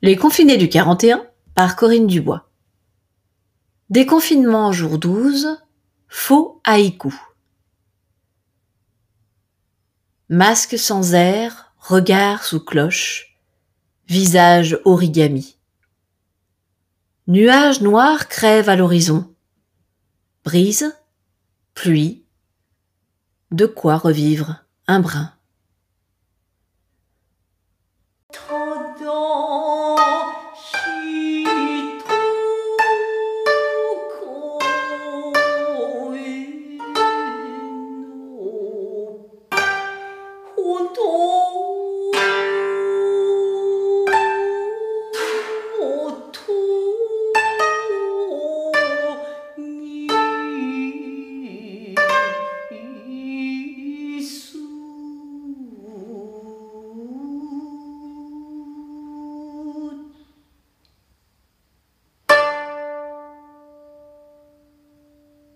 Les confinés du 41 par Corinne Dubois. Déconfinement jour 12, faux haïku. Masque sans air, regard sous cloche, visage origami. Nuages noirs crèvent à l'horizon. Brise, pluie, de quoi revivre un brin.